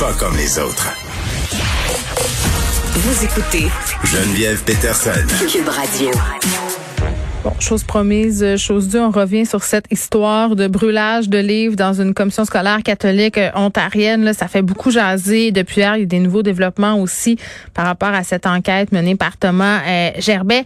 pas comme les autres. Vous écoutez Geneviève Peterson. Cube Radio. Bon, chose promise, chose due, on revient sur cette histoire de brûlage de livres dans une commission scolaire catholique euh, ontarienne. Là, ça fait beaucoup jaser. Depuis hier, il y a des nouveaux développements aussi par rapport à cette enquête menée par Thomas euh, Gerbet.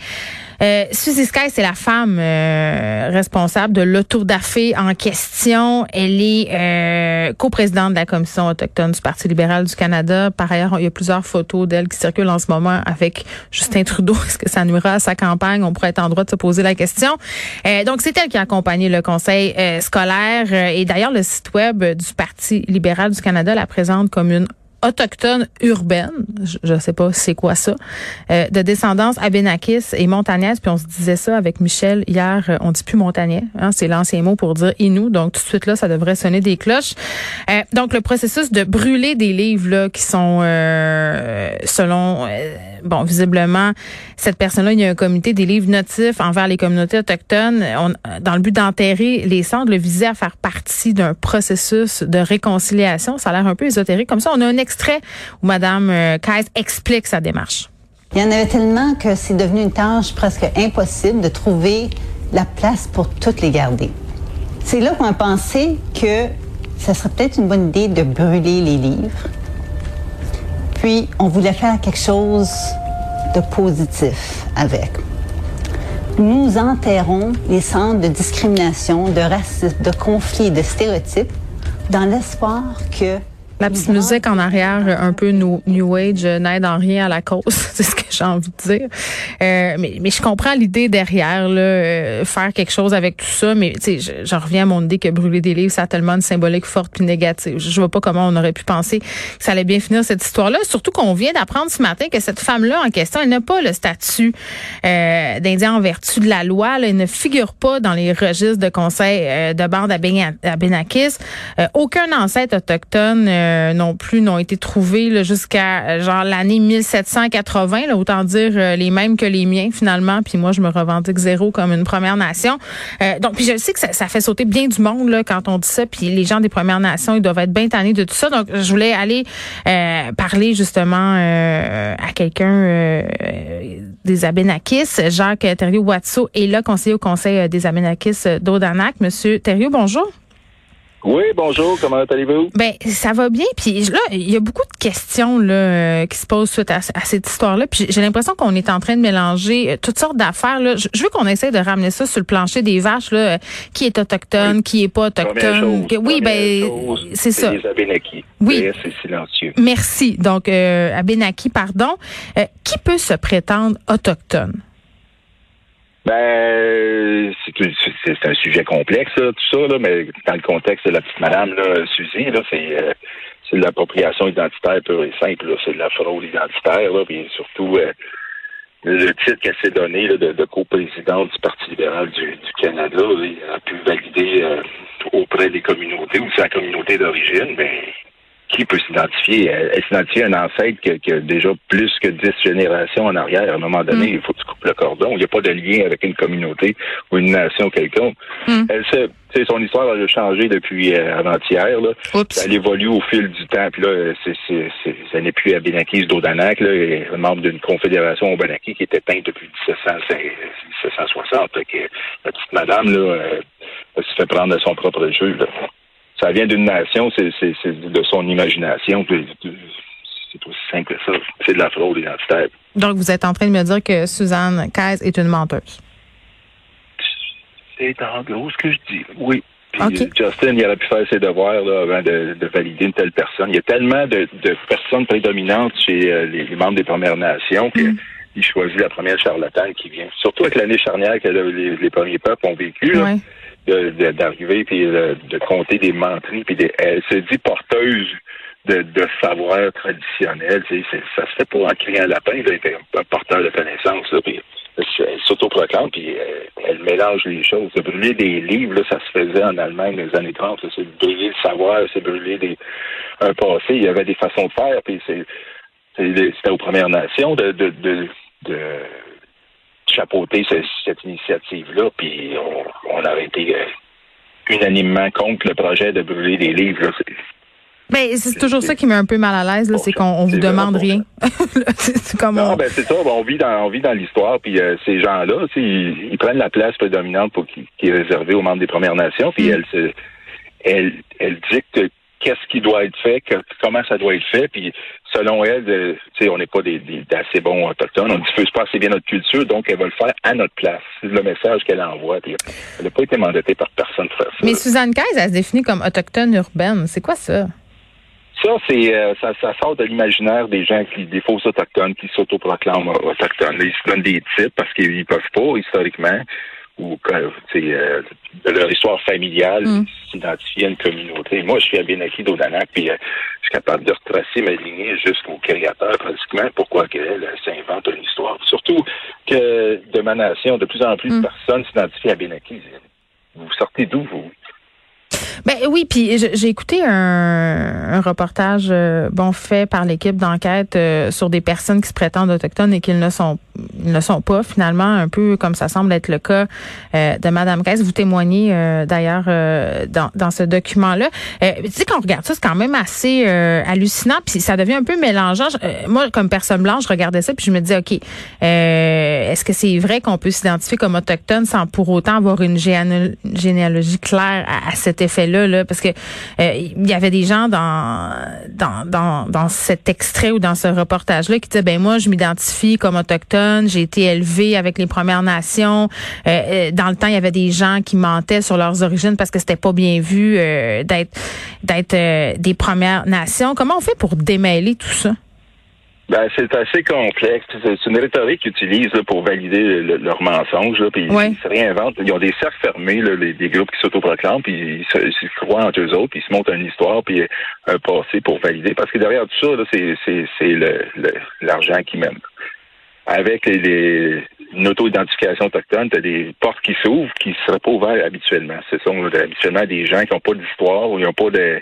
Euh, Suzy Sky, c'est la femme euh, responsable de l'autodafé en question. Elle est euh, coprésidente de la commission autochtone du Parti libéral du Canada. Par ailleurs, il y a plusieurs photos d'elle qui circulent en ce moment avec Justin Trudeau. Est-ce que ça nuira à sa campagne? On pourrait être en droit de se poser la question. Euh, donc, c'est elle qui a accompagné le conseil euh, scolaire. Euh, et d'ailleurs, le site web du Parti libéral du Canada la présente comme une autochtone urbaine, je ne sais pas c'est quoi ça, euh, de descendance abénakis et montagnaise. Puis on se disait ça avec Michel hier, euh, on dit plus montagnais, hein, c'est l'ancien mot pour dire inou. Donc tout de suite là, ça devrait sonner des cloches. Euh, donc le processus de brûler des livres là, qui sont euh, selon bon visiblement cette personne-là, il y a un comité des livres notifs envers les communautés autochtones on, dans le but d'enterrer les cendres, le visait à faire partie d'un processus de réconciliation. Ça a l'air un peu ésotérique. Comme ça, on a un extrait où Mme Kais explique sa démarche. Il y en avait tellement que c'est devenu une tâche presque impossible de trouver la place pour toutes les garder. C'est là qu'on a pensé que ça serait peut-être une bonne idée de brûler les livres. Puis, on voulait faire quelque chose de positif avec. Nous enterrons les centres de discrimination, de racisme, de conflits, de stéréotypes dans l'espoir que la petite musique en arrière, un peu New, new Age, n'aide en rien à la cause, c'est ce que j'ai envie de dire. Euh, mais, mais je comprends l'idée derrière, là, euh, faire quelque chose avec tout ça, mais tu sais, j'en reviens à mon idée que brûler des livres, ça a tellement une symbolique forte puis négative. Je, je vois pas comment on aurait pu penser que ça allait bien finir cette histoire-là, surtout qu'on vient d'apprendre ce matin que cette femme-là en question, elle n'a pas le statut euh, d'Indien en vertu de la loi, là, elle ne figure pas dans les registres de conseil euh, de bande à, à Benakis. Euh, aucun ancêtre autochtone euh, non plus n'ont été trouvés jusqu'à euh, genre l'année 1780, là, autant dire euh, les mêmes que les miens finalement. Puis moi, je me revendique zéro comme une Première Nation. Euh, donc, puis je sais que ça, fait sauter bien du monde là, quand on dit ça. Puis les gens des Premières Nations, ils doivent être bien tannés de tout ça. Donc, je voulais aller parler justement à quelqu'un des Abénakis, Jacques Thériault-Watso est là, conseiller au Conseil des Abénakis d'Odanak. Monsieur Thériault, bonjour. Oui, bonjour, comment allez-vous? Ben, ça va bien. Puis là, il y a beaucoup de questions là, euh, qui se posent suite à, à cette histoire-là. Puis j'ai l'impression qu'on est en train de mélanger euh, toutes sortes d'affaires. Là. Je, je veux qu'on essaie de ramener ça sur le plancher des vaches. Là, qui est autochtone, oui. qui est pas autochtone. Chose, oui, ben c'est ça. Les Abénakis. Oui. C'est silencieux. Merci. Donc, euh, Abénaki, pardon. Euh, qui peut se prétendre autochtone? Ben, c'est un sujet complexe, là, tout ça, là, mais dans le contexte de la petite madame, là, Suzy, là, c'est euh, de l'appropriation identitaire pure et simple, c'est de la fraude identitaire, là, puis surtout euh, le titre qu'elle s'est donné là, de, de coprésidente du Parti libéral du, du Canada, il a pu valider euh, auprès des communautés ou sa communauté d'origine, ben qui peut s'identifier? Elle, s'identifie à un ancêtre qui, a déjà plus que dix générations en arrière. À un moment donné, mm. il faut que tu coupes le cordon. Il n'y a pas de lien avec une communauté ou une nation quelconque. Mm. Elle sait, son histoire a changé depuis euh, avant-hier. Elle évolue au fil du temps. Puis là, c'est, c'est, c'est, ça n'est plus Abénakis d'Odanak, là, membre d'une confédération Obanaki qui était teinte depuis 1760. Que la petite madame, là, euh, elle se fait prendre à son propre jeu. Là ça vient d'une nation, c'est de son imagination. C'est aussi simple que ça. C'est de la fraude identitaire. Donc, vous êtes en train de me dire que Suzanne Caisse est une menteuse. C'est en gros ce que je dis, oui. Puis okay. Justin, il aurait pu faire ses devoirs là, avant de, de, valider une telle personne. Il y a tellement de, de personnes prédominantes chez euh, les, les, membres des Premières Nations qu'il mm. choisit la première charlatane qui vient. Surtout avec l'année charnière que les, les, premiers peuples ont vécu. Là. Ouais d'arriver puis de, de, compter des menteries puis des, elle se dit porteuse de, de savoir traditionnel tu sais, ça se fait pour en crier un lapin d'être un porteur de connaissances là, puis elle s'autoproclame puis elle, elle, mélange les choses. De brûler des livres là, ça se faisait en Allemagne dans les années 30 c'est brûler le savoir c'est brûler des un passé. Il y avait des façons de faire puis c'est c'était aux Premières Nations de, de, de, de chapeauter ce, cette initiative-là, puis on, on, a été euh, unanimement contre le projet de brûler des livres. Ben, c'est toujours ça qui met un peu mal à l'aise, c'est qu'on vous demande rien. c'est comme non, ben c'est ça. on vit dans on vit dans l'histoire, puis euh, ces gens-là, ils, ils, prennent la place prédominante pour qui, qui, est réservée aux membres des Premières Nations, puis mm. elles, elles, elles dictent qu'est-ce qui doit être fait, comment ça doit être fait, puis selon elle, euh, sais, on n'est pas des, d'assez bons autochtones, on diffuse pas assez bien notre culture, donc elle va le faire à notre place. C'est le message qu'elle envoie. Elle n'a pas été mandatée par personne pour faire ça. Mais Suzanne Caise, elle se définit comme autochtone urbaine. C'est quoi ça? Ça, c'est euh, ça, ça, sort de l'imaginaire des gens qui, des faux autochtones qui s'autoproclament autochtones. Ils se donnent des titres parce qu'ils peuvent pas, historiquement ou euh, de leur histoire familiale, mm. s'identifier à une communauté. Moi, je suis Abénaki d'Odanak, puis euh, je suis capable de retracer ma lignée jusqu'au créateur, pratiquement, pourquoi qu'elle s'invente une histoire? Surtout que de ma nation, de plus en plus de mm. personnes s'identifient à Abénaki. Vous sortez d'où, vous? Ben oui, puis j'ai écouté un, reportage euh, bon fait par l'équipe d'enquête euh, sur des personnes qui se prétendent autochtones et qu'ils ne sont ne sont pas finalement un peu comme ça semble être le cas euh, de Madame Caisse. Vous témoignez d'ailleurs dans, dans ce document-là. tu sais quand on regarde ça, c'est quand même assez hallucinant puis ça devient un peu mélangeant. moi comme personne blanche, je regardais ça puis je me disais ok, est-ce que c'est vrai qu'on peut s'identifier comme autochtone sans pour autant avoir une généalogie claire à, à cet effet là? Parce que euh, il y avait des gens dans, dans, dans, dans cet extrait ou dans ce reportage-là qui disaient, ben moi, je m'identifie comme autochtone, j'ai été élevé avec les Premières Nations. Euh, euh, dans le temps, il y avait des gens qui mentaient sur leurs origines parce que c'était pas bien vu d'être d'être des Premières Nations. Comment on fait pour démêler tout ça? Ben, c'est assez complexe. C'est une rhétorique qu'ils utilisent pour valider leurs mensonges. puis ils se réinventent. Ils ont des cercles fermés, les, des groupes qui s'autoproclament, puis ils se, croient entre eux autres, puis ils se montent une histoire, puis un passé pour valider. Parce que derrière tout ça, c'est l'argent qui mène. Avec les, une auto-identification autochtone, tu as des portes qui s'ouvrent qui ne seraient pas ouvertes habituellement. Ce sont habituellement des gens qui n'ont pas d'histoire ou ils n'ont pas de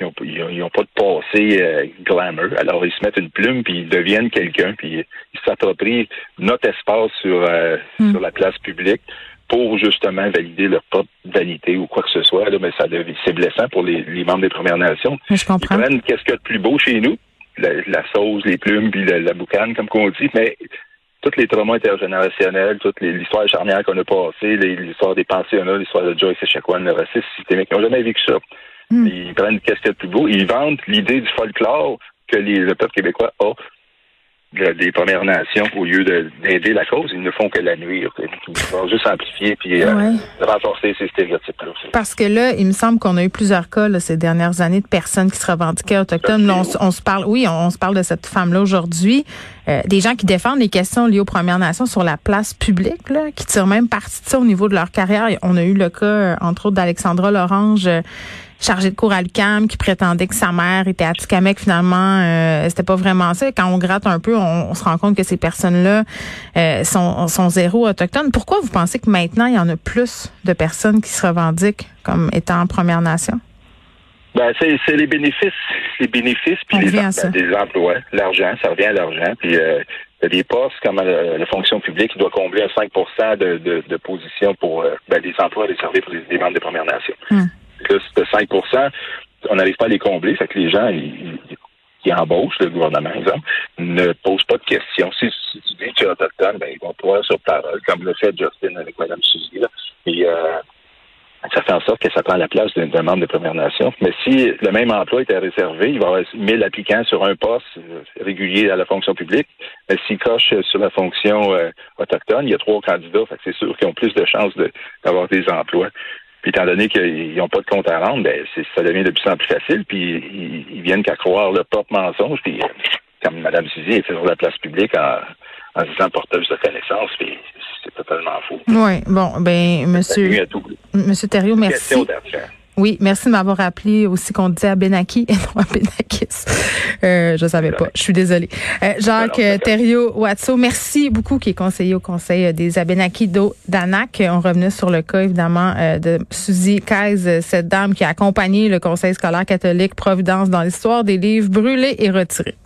ils n'ont pas de passé euh, glamour. Alors, ils se mettent une plume, puis ils deviennent quelqu'un, puis ils s'approprient notre espace sur, euh, hmm. sur la place publique pour justement valider leur propre vanité ou quoi que ce soit. Là, mais ça c'est blessant pour les, membres des Premières Nations. Je comprends. Ils prennent qu'est-ce qu'il y a de plus beau chez nous, la, sauce, les plumes, puis la, boucane, comme qu'on dit, mais tous les traumas intergénérationnels, toute l'histoire charnière qu'on a passée, l'histoire des pensionnats, l'histoire de Joyce et Chacoan, le racisme systémique, ils n'ont jamais vécu ça. Hmm. Ils prennent qu'est-ce qu'il y a de plus beau. Ils vendent l'idée du folklore que les, le peuple québécois a des Premières Nations, au lieu d'aider la cause, ils ne font que la nuire. Ils vont juste amplifier puis euh, renforcer ces stéréotypes-là. Parce que là, il me semble qu'on a eu plusieurs cas là, ces dernières années de personnes qui se revendiquaient autochtones. on, se parle, oui, on, se parle de cette femme-là aujourd'hui. Euh, des gens qui défendent les questions liées aux Premières Nations sur la place publique, là, qui tirent même parti de ça au niveau de leur carrière. On a eu le cas, euh, entre autres, d'Alexandra Lorange chargé de cours à l'UQAM qui prétendait que sa mère était à Tikamek. Finalement, euh, c'était pas vraiment ça. Quand on gratte un peu, on, se rend compte que ces personnes-là euh, sont, sont zéro autochtones. Pourquoi vous pensez que maintenant, il y en a plus de personnes qui se revendiquent comme étant Première Nation? Ben, c'est les bénéfices, les bénéfices puis les des emplois, l'argent, ça revient à l'argent. Puis euh, des postes comme euh, la, fonction publique qui doit combler à 5 de, de, de positions pour euh, ben, des emplois réservés pour les, membres des Premières Nations. Hum plus de 5% on n'arrive pas à les combler. Fait que les gens qui embauchent le gouvernement, exemple, ne posent pas de questions. Si, tu dis que tu es autochtone, ben, ils vont pouvoir sur parole, comme le fait Justin avec Mme Suzy. Et euh, ça fait en sorte que ça prend la place d'une demande de Première Nation. Mais si le même emploi était réservé, il va y avoir 1000 applicants sur un poste euh, régulier à la fonction publique. Mais s'ils cochent sur la fonction euh, autochtone, il y a trois candidats. Fait que c'est sûr qu'ils ont plus de chances d'avoir des emplois. Puis étant donné qu'ils n'ont pas de compte à rendre, ben, ça devient de plus en plus facile. Puis ils, viennent qu'à croire le propre mensonge. Puis comme Mme Suzy est sur la place publique en, en disant porteuse de connaissances, puis c'est totalement faux. Oui, bon, ben, monsieur, monsieur Thériault, merci. Oui, merci de m'avoir rappelé aussi qu'on disait à Benaki et non à Benakis. Euh, je savais pas. Je suis désolée. Euh, Jacques Thériault Watso, merci beaucoup qui est conseiller au Conseil des Abenaki d'Anac. On revenait sur le cas évidemment euh, de Suzy Kaise, cette dame qui a accompagné le Conseil scolaire catholique Providence dans l'histoire des livres brûlés et retirés.